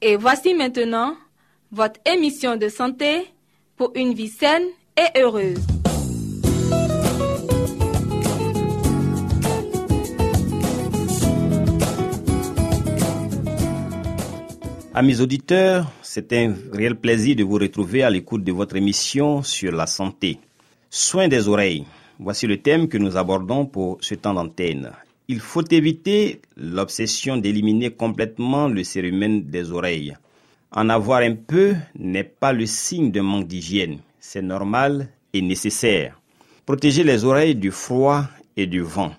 Et voici maintenant votre émission de santé pour une vie saine et heureuse. Amis auditeurs, c'est un réel plaisir de vous retrouver à l'écoute de votre émission sur la santé. Soins des oreilles. Voici le thème que nous abordons pour ce temps d'antenne. Il faut éviter l'obsession d'éliminer complètement le cérumen des oreilles. En avoir un peu n'est pas le signe d'un manque d'hygiène. C'est normal et nécessaire. Protéger les oreilles du froid et du vent.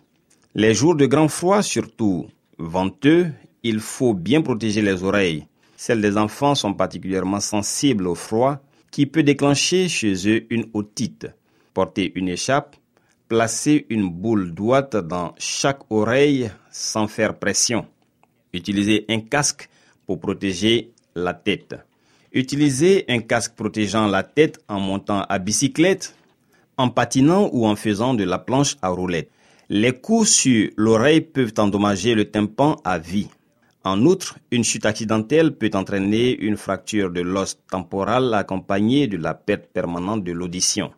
Les jours de grand froid, surtout venteux, il faut bien protéger les oreilles. Celles des enfants sont particulièrement sensibles au froid qui peut déclencher chez eux une otite. Porter une écharpe, placer une boule d'ouate dans chaque oreille sans faire pression. Utiliser un casque pour protéger la tête. Utiliser un casque protégeant la tête en montant à bicyclette, en patinant ou en faisant de la planche à roulettes. Les coups sur l'oreille peuvent endommager le tympan à vie. En outre, une chute accidentelle peut entraîner une fracture de l'os temporal accompagnée de la perte permanente de l'audition.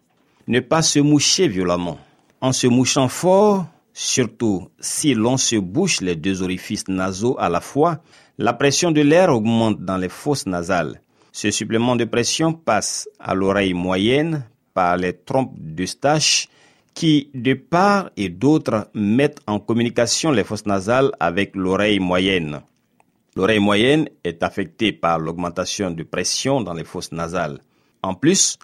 Ne pas se moucher violemment. En se mouchant fort, surtout si l'on se bouche les deux orifices nasaux à la fois, la pression de l'air augmente dans les fosses nasales. Ce supplément de pression passe à l'oreille moyenne par les trompes d'Eustache qui, de part et d'autre, mettent en communication les fosses nasales avec l'oreille moyenne. L'oreille moyenne est affectée par l'augmentation de pression dans les fosses nasales. En plus,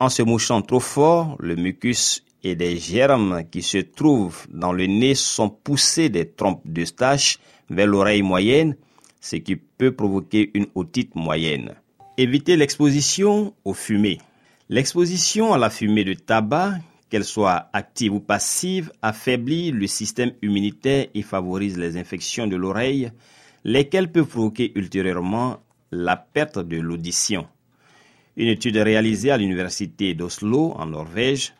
en se mouchant trop fort, le mucus et des germes qui se trouvent dans le nez sont poussés des trompes d'Eustache vers l'oreille moyenne, ce qui peut provoquer une otite moyenne. Éviter l'exposition aux fumées. L'exposition à la fumée de tabac, qu'elle soit active ou passive, affaiblit le système immunitaire et favorise les infections de l'oreille, lesquelles peuvent provoquer ultérieurement la perte de l'audition. Une étude réalisée à l'université d'Oslo, en Norvège,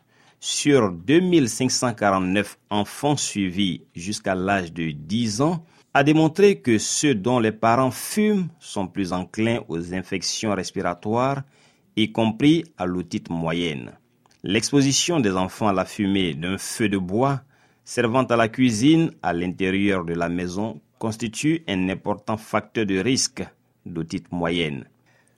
sur 2549 enfants suivis jusqu'à l'âge de 10 ans, a démontré que ceux dont les parents fument sont plus enclins aux infections respiratoires, y compris à l'otite moyenne. L'exposition des enfants à la fumée d'un feu de bois servant à la cuisine à l'intérieur de la maison constitue un important facteur de risque d'otite moyenne.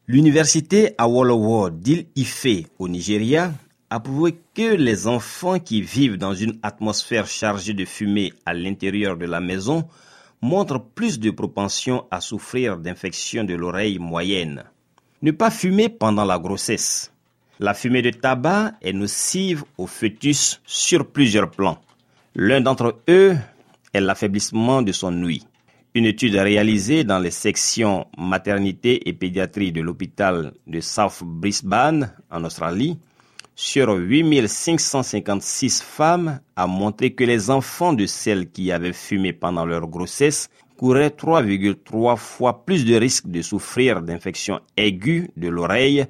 L'université Awolowo d'Île-Ife au Nigeria a prouvé que les enfants qui vivent dans une atmosphère chargée de fumée à l'intérieur de la maison montrent plus de propension à souffrir d'infections de l'oreille moyenne. Ne pas fumer pendant la grossesse. La fumée de tabac est nocive au fœtus sur plusieurs plans. L'un d'entre eux est l'affaiblissement de son ouïe. Une étude réalisée dans les sections maternité et pédiatrie de l'hôpital de South Brisbane en Australie sur 8556 femmes a montré que les enfants de celles qui avaient fumé pendant leur grossesse couraient 3,3 fois plus de risques de souffrir d'infections aiguës de l'oreille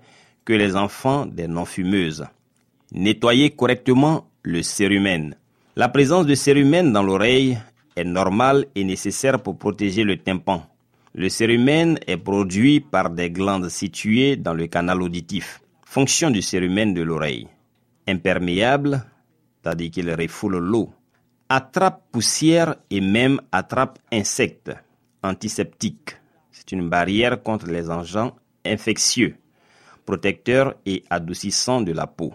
que les enfants des non-fumeuses. Nettoyer correctement le cérumen. La présence de cérumen dans l'oreille est normale et nécessaire pour protéger le tympan. Le cérumen est produit par des glandes situées dans le canal auditif. Fonction du cérumen de l'oreille. Imperméable, c'est-à-dire qu'il refoule l'eau. Attrape poussière et même attrape insectes. Antiseptique. C'est une barrière contre les agents infectieux. Protecteur et adoucissant de la peau.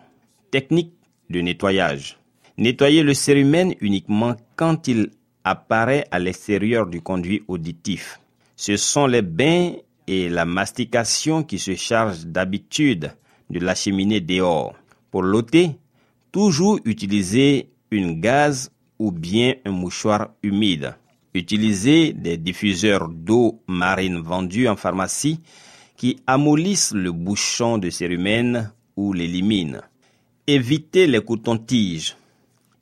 Technique de nettoyage. Nettoyer le cérumen uniquement quand il apparaît à l'extérieur du conduit auditif. Ce sont les bains et la mastication qui se chargent d'habitude de l'acheminer dehors. Pour l'ôter, toujours utiliser une gaz ou bien un mouchoir humide. Utilisez des diffuseurs d'eau marine vendus en pharmacie qui amollissent le bouchon de cérumen ou l'éliminent. Évitez les cotons-tiges.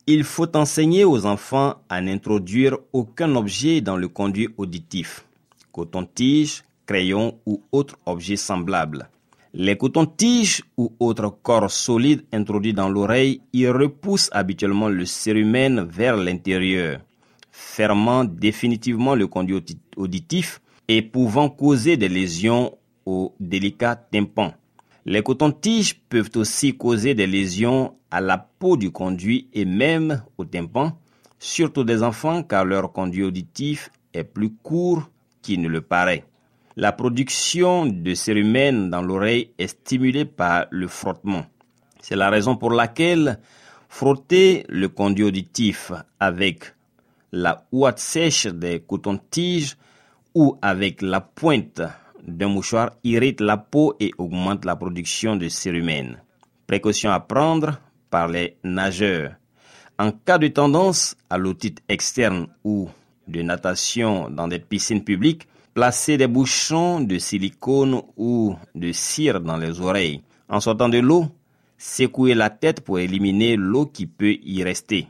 Il faut enseigner aux enfants à n'introduire aucun objet dans le conduit auditif. Coton-tige, crayon ou autre objet semblable. Les cotons-tiges ou autres corps solides introduits dans l'oreille y repoussent habituellement le cérumen vers l'intérieur, fermant définitivement le conduit auditif et pouvant causer des lésions au délicat tympan. Les cotons-tiges peuvent aussi causer des lésions à la peau du conduit et même au tympan, surtout des enfants car leur conduit auditif est plus court qu'il ne le paraît. La production de cérumen dans l'oreille est stimulée par le frottement. C'est la raison pour laquelle frotter le conduit auditif avec la ouate sèche des cotons-tiges ou avec la pointe d'un mouchoir irrite la peau et augmente la production de cérumen. Précaution à prendre par les nageurs. En cas de tendance à l'otite externe ou de natation dans des piscines publiques, Placez des bouchons de silicone ou de cire dans les oreilles. En sortant de l'eau, secouez la tête pour éliminer l'eau qui peut y rester.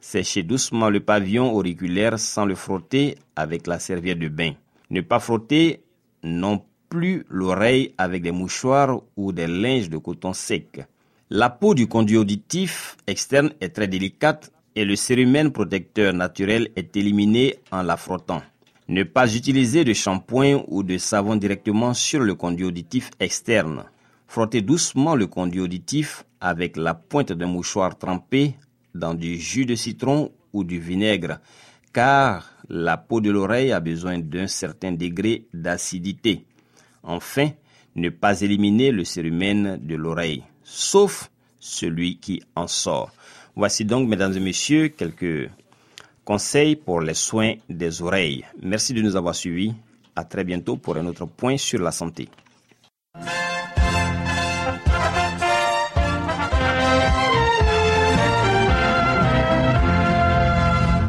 Séchez doucement le pavillon auriculaire sans le frotter avec la serviette de bain. Ne pas frotter non plus l'oreille avec des mouchoirs ou des linges de coton sec. La peau du conduit auditif externe est très délicate et le cérumen protecteur naturel est éliminé en la frottant. Ne pas utiliser de shampoing ou de savon directement sur le conduit auditif externe. Frottez doucement le conduit auditif avec la pointe d'un mouchoir trempé dans du jus de citron ou du vinaigre, car la peau de l'oreille a besoin d'un certain degré d'acidité. Enfin, ne pas éliminer le cérumen de l'oreille, sauf celui qui en sort. Voici donc, mesdames et messieurs, quelques Conseil pour les soins des oreilles. Merci de nous avoir suivis. À très bientôt pour un autre point sur la santé.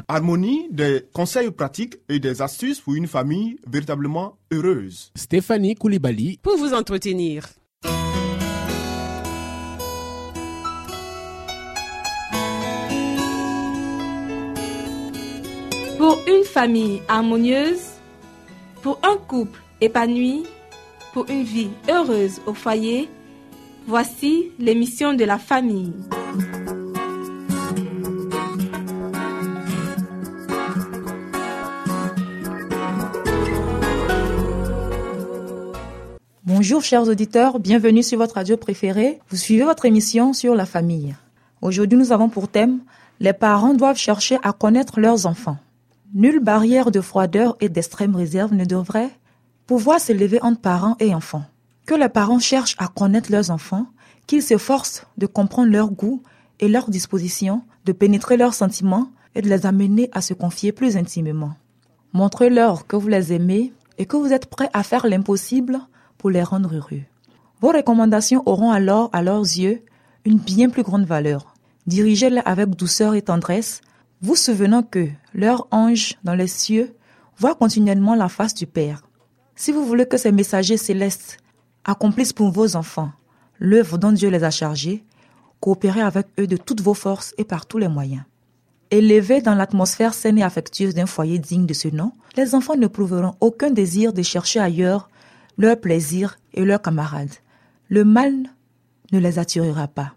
Harmonie, des conseils pratiques et des astuces pour une famille véritablement heureuse. Stéphanie Koulibaly pour vous entretenir. Pour une famille harmonieuse, pour un couple épanoui, pour une vie heureuse au foyer, voici l'émission de la famille. Bonjour chers auditeurs, bienvenue sur votre radio préférée. Vous suivez votre émission sur la famille. Aujourd'hui nous avons pour thème Les parents doivent chercher à connaître leurs enfants. Nulle barrière de froideur et d'extrême réserve ne devrait pouvoir s'élever entre parents et enfants. Que les parents cherchent à connaître leurs enfants, qu'ils s'efforcent de comprendre leurs goûts et leurs dispositions, de pénétrer leurs sentiments et de les amener à se confier plus intimement. Montrez-leur que vous les aimez et que vous êtes prêts à faire l'impossible pour les rendre heureux. Vos recommandations auront alors, à leurs yeux, une bien plus grande valeur. Dirigez-les avec douceur et tendresse vous souvenant que leur ange dans les cieux voit continuellement la face du Père. Si vous voulez que ces messagers célestes accomplissent pour vos enfants l'œuvre dont Dieu les a chargés, coopérez avec eux de toutes vos forces et par tous les moyens. Élevés dans l'atmosphère saine et affectueuse d'un foyer digne de ce nom, les enfants ne prouveront aucun désir de chercher ailleurs leur plaisir et leurs camarades. Le mal ne les attirera pas.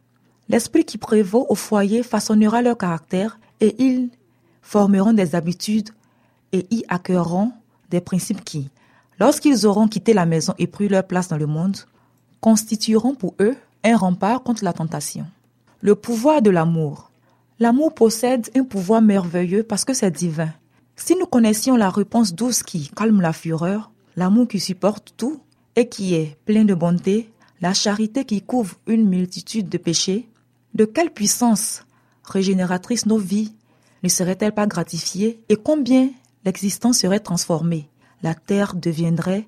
L'esprit qui prévaut au foyer façonnera leur caractère et ils formeront des habitudes et y accueilleront des principes qui, lorsqu'ils auront quitté la maison et pris leur place dans le monde, constitueront pour eux un rempart contre la tentation. Le pouvoir de l'amour. L'amour possède un pouvoir merveilleux parce que c'est divin. Si nous connaissions la réponse douce qui calme la fureur, l'amour qui supporte tout et qui est plein de bonté, la charité qui couvre une multitude de péchés, De quelle puissance régénératrice nos vies ne seraient-elles pas gratifiées? Et combien l'existence serait transformée? La terre deviendrait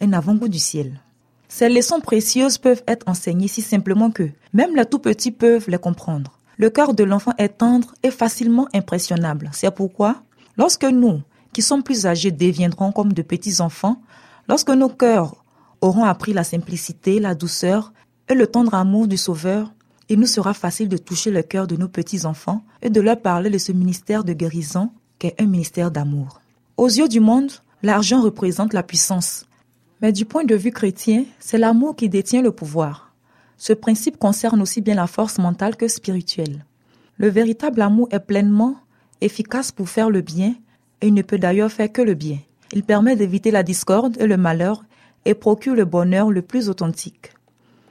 un avant-goût du ciel. Ces leçons précieuses peuvent être enseignées si simplement que même les tout petits peuvent les comprendre. Le cœur de l'enfant est tendre et facilement impressionnable. C'est pourquoi, lorsque nous, qui sommes plus âgés, deviendrons comme de petits enfants, lorsque nos cœurs auront appris la simplicité, la douceur et le tendre amour du Sauveur, il nous sera facile de toucher le cœur de nos petits-enfants et de leur parler de ce ministère de guérison qu'est un ministère d'amour. Aux yeux du monde, l'argent représente la puissance. Mais du point de vue chrétien, c'est l'amour qui détient le pouvoir. Ce principe concerne aussi bien la force mentale que spirituelle. Le véritable amour est pleinement efficace pour faire le bien et il ne peut d'ailleurs faire que le bien. Il permet d'éviter la discorde et le malheur et procure le bonheur le plus authentique.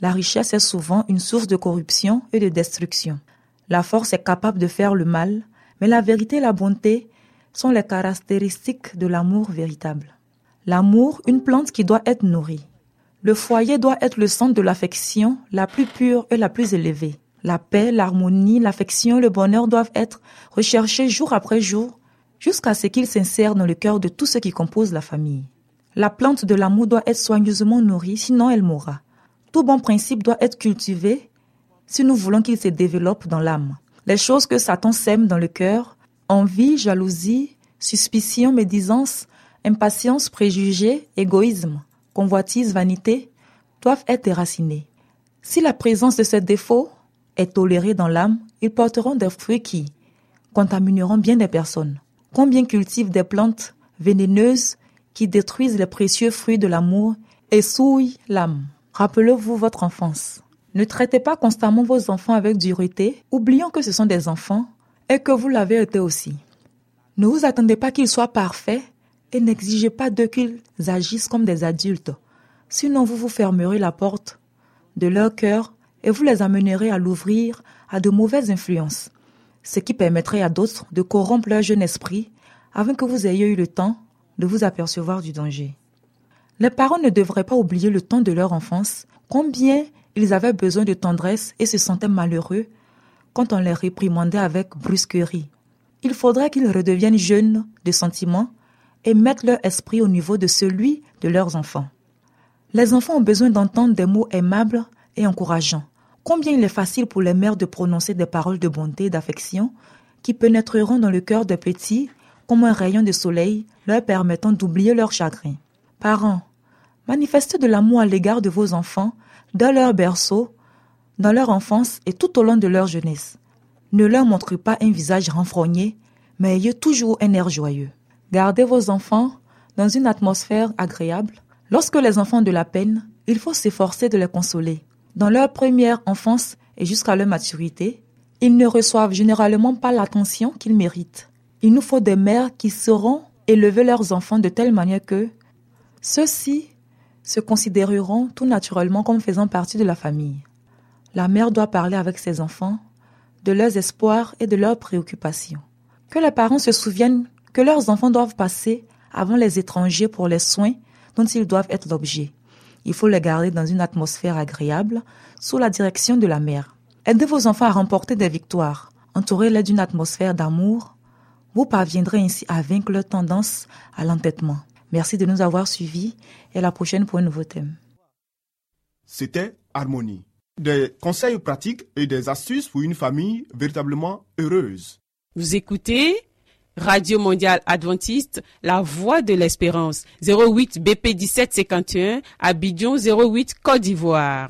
La richesse est souvent une source de corruption et de destruction. La force est capable de faire le mal, mais la vérité et la bonté sont les caractéristiques de l'amour véritable. L'amour, une plante qui doit être nourrie. Le foyer doit être le centre de l'affection la plus pure et la plus élevée. La paix, l'harmonie, l'affection, le bonheur doivent être recherchés jour après jour jusqu'à ce qu'ils s'insèrent dans le cœur de tous ceux qui composent la famille. La plante de l'amour doit être soigneusement nourrie, sinon elle mourra. Tout bon principe doit être cultivé si nous voulons qu'il se développe dans l'âme. Les choses que Satan sème dans le cœur, envie, jalousie, suspicion, médisance, impatience, préjugés, égoïsme, convoitise, vanité, doivent être déracinées. Si la présence de ces défauts est tolérée dans l'âme, ils porteront des fruits qui contamineront bien des personnes. Combien cultivent des plantes vénéneuses qui détruisent les précieux fruits de l'amour et souillent l'âme. Rappelez-vous votre enfance. Ne traitez pas constamment vos enfants avec dureté, oubliant que ce sont des enfants et que vous l'avez été aussi. Ne vous attendez pas qu'ils soient parfaits et n'exigez pas d'eux qu'ils agissent comme des adultes. Sinon vous vous fermerez la porte de leur cœur et vous les amènerez à l'ouvrir à de mauvaises influences, ce qui permettrait à d'autres de corrompre leur jeune esprit avant que vous ayez eu le temps de vous apercevoir du danger. Les parents ne devraient pas oublier le temps de leur enfance, combien ils avaient besoin de tendresse et se sentaient malheureux quand on les réprimandait avec brusquerie. Il faudrait qu'ils redeviennent jeunes de sentiments et mettent leur esprit au niveau de celui de leurs enfants. Les enfants ont besoin d'entendre des mots aimables et encourageants. Combien il est facile pour les mères de prononcer des paroles de bonté et d'affection qui pénétreront dans le cœur des petits comme un rayon de soleil leur permettant d'oublier leur chagrin. Parents, manifestez de l'amour à l'égard de vos enfants dans leur berceau, dans leur enfance et tout au long de leur jeunesse. Ne leur montrez pas un visage renfrogné, mais ayez toujours un air joyeux. Gardez vos enfants dans une atmosphère agréable. Lorsque les enfants ont de la peine, il faut s'efforcer de les consoler. Dans leur première enfance et jusqu'à leur maturité, ils ne reçoivent généralement pas l'attention qu'ils méritent. Il nous faut des mères qui sauront élever leurs enfants de telle manière que ceux-ci se considéreront tout naturellement comme faisant partie de la famille. La mère doit parler avec ses enfants de leurs espoirs et de leurs préoccupations. Que les parents se souviennent que leurs enfants doivent passer avant les étrangers pour les soins dont ils doivent être l'objet. Il faut les garder dans une atmosphère agréable sous la direction de la mère. Aidez vos enfants à remporter des victoires. Entourez-les d'une atmosphère d'amour, vous parviendrez ainsi à vaincre leur tendance à l'entêtement. Merci de nous avoir suivis et à la prochaine pour un nouveau thème. C'était Harmonie. Des conseils pratiques et des astuces pour une famille véritablement heureuse. Vous écoutez Radio Mondiale Adventiste, La Voix de l'Espérance, 08 BP 1751, Abidjan 08 Côte d'Ivoire.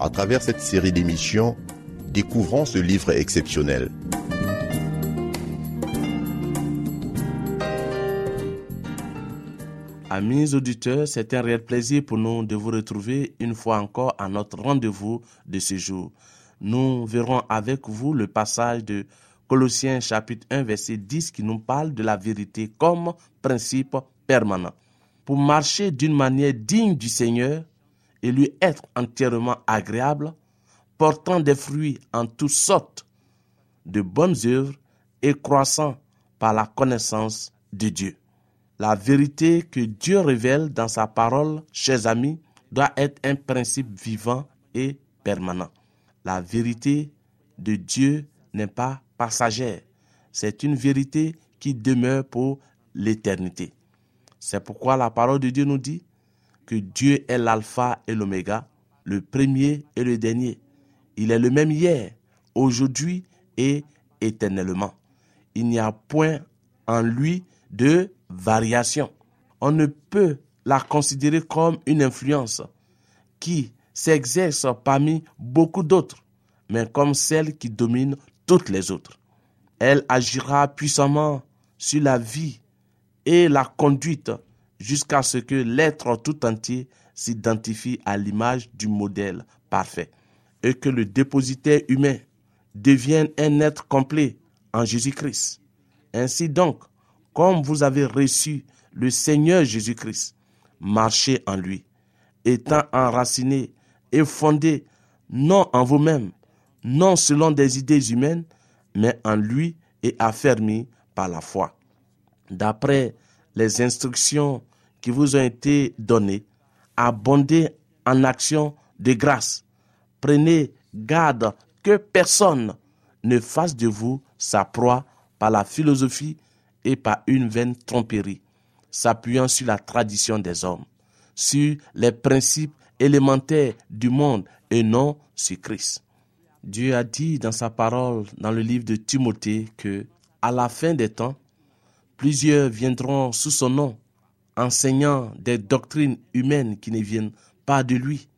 À travers cette série d'émissions, découvrons ce livre exceptionnel. Amis auditeurs, c'est un réel plaisir pour nous de vous retrouver une fois encore à notre rendez-vous de ce jour. Nous verrons avec vous le passage de Colossiens chapitre 1 verset 10 qui nous parle de la vérité comme principe permanent. Pour marcher d'une manière digne du Seigneur et lui être entièrement agréable, portant des fruits en toutes sortes de bonnes œuvres et croissant par la connaissance de Dieu. La vérité que Dieu révèle dans sa parole, chers amis, doit être un principe vivant et permanent. La vérité de Dieu n'est pas passagère. C'est une vérité qui demeure pour l'éternité. C'est pourquoi la parole de Dieu nous dit que Dieu est l'alpha et l'oméga, le premier et le dernier. Il est le même hier, aujourd'hui et éternellement. Il n'y a point en lui de variation. On ne peut la considérer comme une influence qui s'exerce parmi beaucoup d'autres, mais comme celle qui domine toutes les autres. Elle agira puissamment sur la vie et la conduite jusqu'à ce que l'être tout entier s'identifie à l'image du modèle parfait et que le dépositaire humain devienne un être complet en Jésus-Christ. Ainsi donc, comme vous avez reçu le Seigneur Jésus-Christ, marchez en lui, étant enraciné et fondé non en vous-même, non selon des idées humaines, mais en lui et affermi par la foi. D'après les instructions qui vous ont été données, abondez en actions de grâce. Prenez garde que personne ne fasse de vous sa proie par la philosophie et par une vaine tromperie, s'appuyant sur la tradition des hommes, sur les principes élémentaires du monde et non sur Christ. Dieu a dit dans sa parole dans le livre de Timothée que à la fin des temps, plusieurs viendront sous son nom, enseignant des doctrines humaines qui ne viennent pas de lui,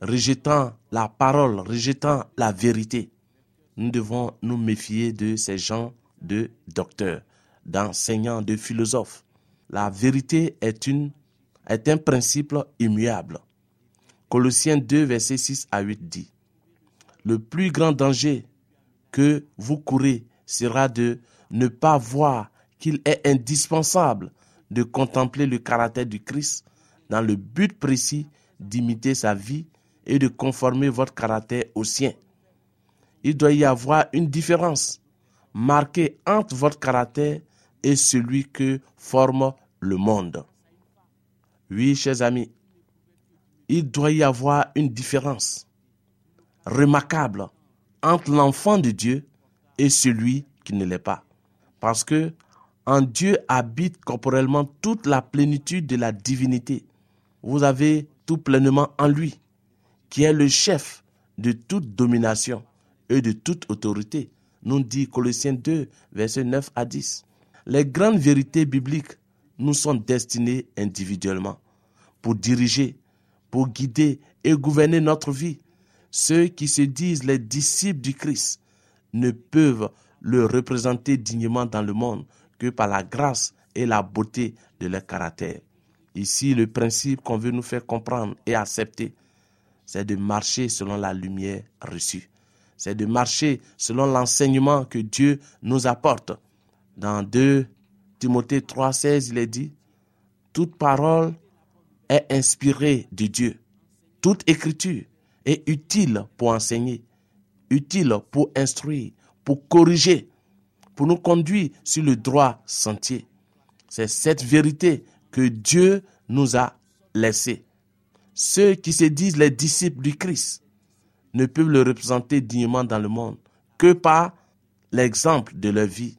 rejetant la parole, rejetant la vérité. Nous devons nous méfier de ces gens de docteurs d'enseignants, de philosophes. La vérité est, un principe immuable. Colossiens 2, versets 6 à 8 dit, Le plus grand danger que vous courez sera de ne pas voir qu'il est indispensable de contempler le caractère du Christ dans le but précis d'imiter sa vie et de conformer votre caractère au sien. Il doit y avoir une différence marquée entre votre caractère et celui que forme le monde. Oui, chers amis, il doit y avoir une différence remarquable entre l'enfant de Dieu et celui qui ne l'est pas. Parce que en Dieu habite corporellement toute la plénitude de la divinité. Vous avez tout pleinement en lui, qui est le chef de toute domination et de toute autorité. Nous dit Colossiens 2, versets 9 à 10. Les grandes vérités bibliques nous sont destinées individuellement pour diriger, pour guider et gouverner notre vie. Ceux qui se disent les disciples du Christ ne peuvent le représenter dignement dans le monde par la grâce et la beauté de leur caractère. Ici, le principe qu'on veut nous faire comprendre et accepter, c'est de marcher selon la lumière reçue. C'est de marcher selon l'enseignement que Dieu nous apporte. Dans 2 Timothée 3,16, il est dit Toute parole est inspirée de Dieu. Toute écriture est utile pour enseigner, utile pour instruire, pour corriger, pour nous conduire sur le droit sentier. C'est cette vérité que Dieu nous a laissée. Ceux qui se disent les disciples du Christ ne peuvent le représenter dignement dans le monde que par l'exemple de leur vie.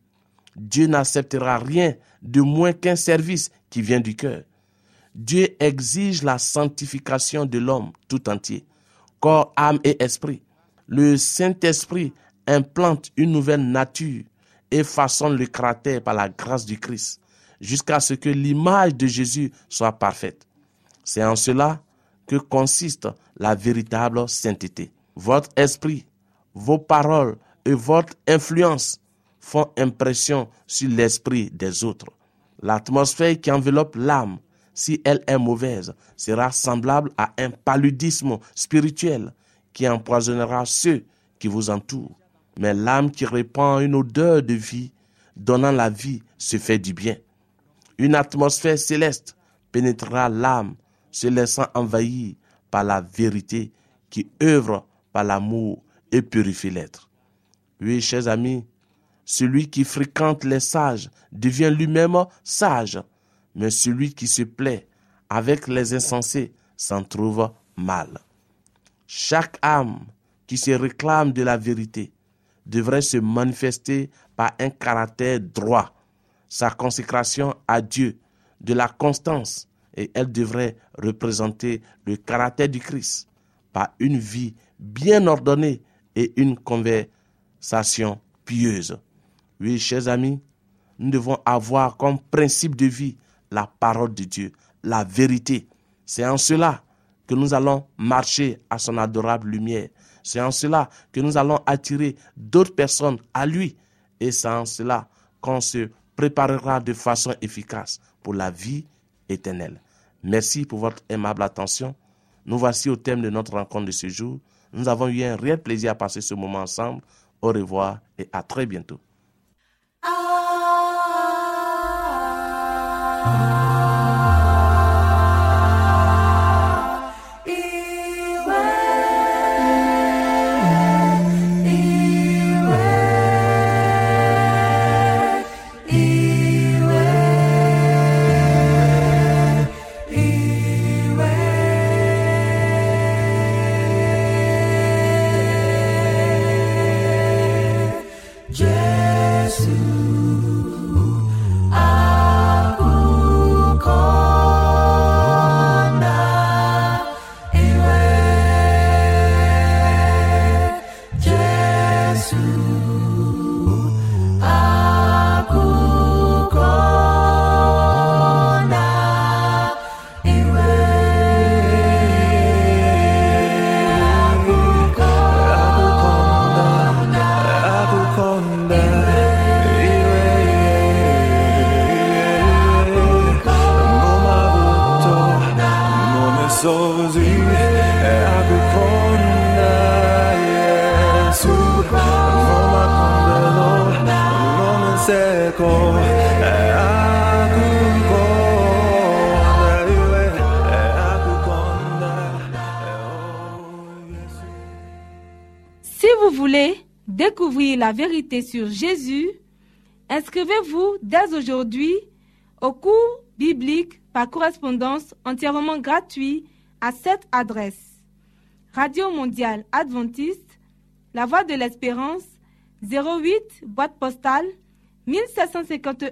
Dieu n'acceptera rien de moins qu'un service qui vient du cœur. Dieu exige la sanctification de l'homme tout entier, corps, âme et esprit. Le Saint-Esprit implante une nouvelle nature et façonne le caractère par la grâce du Christ, jusqu'à ce que l'image de Jésus soit parfaite. C'est en cela que consiste la véritable sainteté. Votre esprit, vos paroles et votre influence font impression sur l'esprit des autres. L'atmosphère qui enveloppe l'âme si elle est mauvaise, sera semblable à un paludisme spirituel qui empoisonnera ceux qui vous entourent. Mais l'âme qui répand une odeur de vie, donnant la vie, se fait du bien. Une atmosphère céleste pénétrera l'âme, se laissant envahir par la vérité qui œuvre par l'amour et purifie l'être. Oui, chers amis, celui qui fréquente les sages devient lui-même sage, mais celui qui se plaît avec les insensés s'en trouve mal. Chaque âme qui se réclame de la vérité devrait se manifester par un caractère droit, sa consécration à Dieu, de la constance, et elle devrait représenter le caractère du Christ par une vie bien ordonnée et une conversation pieuse. Oui, chers amis, nous devons avoir comme principe de vie la parole de Dieu, la vérité. C'est en cela que nous allons marcher à son adorable lumière. C'est en cela que nous allons attirer d'autres personnes à lui. Et c'est en cela qu'on se préparera de façon efficace pour la vie éternelle. Merci pour votre aimable attention. Nous voici au thème de notre rencontre de ce jour. Nous avons eu un réel plaisir à passer ce moment ensemble. Au revoir et à très bientôt. Si vous voulez découvrir la vérité sur Jésus, inscrivez-vous dès aujourd'hui au cours biblique par correspondance entièrement gratuit à cette adresse. Radio mondiale adventiste, La Voix de l'Espérance, 08 boîte postale 1751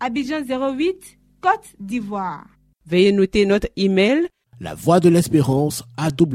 Abidjan 08 Côte d'Ivoire. Veuillez noter notre email La voix de l'espérance awr@yahoo.com.